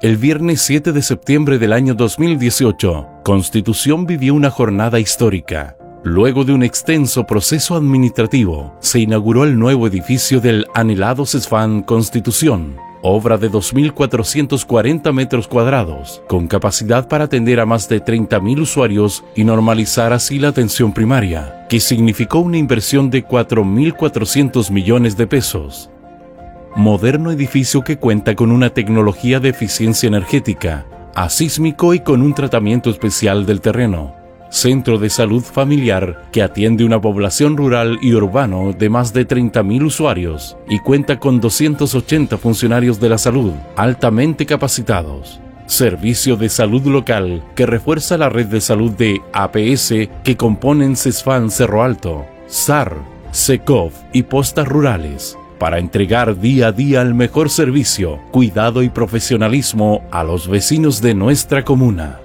El viernes 7 de septiembre del año 2018, Constitución vivió una jornada histórica. Luego de un extenso proceso administrativo, se inauguró el nuevo edificio del anhelado CESFAN Constitución, obra de 2.440 metros cuadrados, con capacidad para atender a más de 30.000 usuarios y normalizar así la atención primaria, que significó una inversión de 4.400 millones de pesos moderno edificio que cuenta con una tecnología de eficiencia energética, asísmico y con un tratamiento especial del terreno. Centro de salud familiar que atiende una población rural y urbano de más de 30.000 usuarios y cuenta con 280 funcionarios de la salud altamente capacitados. Servicio de salud local que refuerza la red de salud de APS que componen CESFAN Cerro Alto, SAR, SECOV y postas rurales para entregar día a día el mejor servicio, cuidado y profesionalismo a los vecinos de nuestra comuna.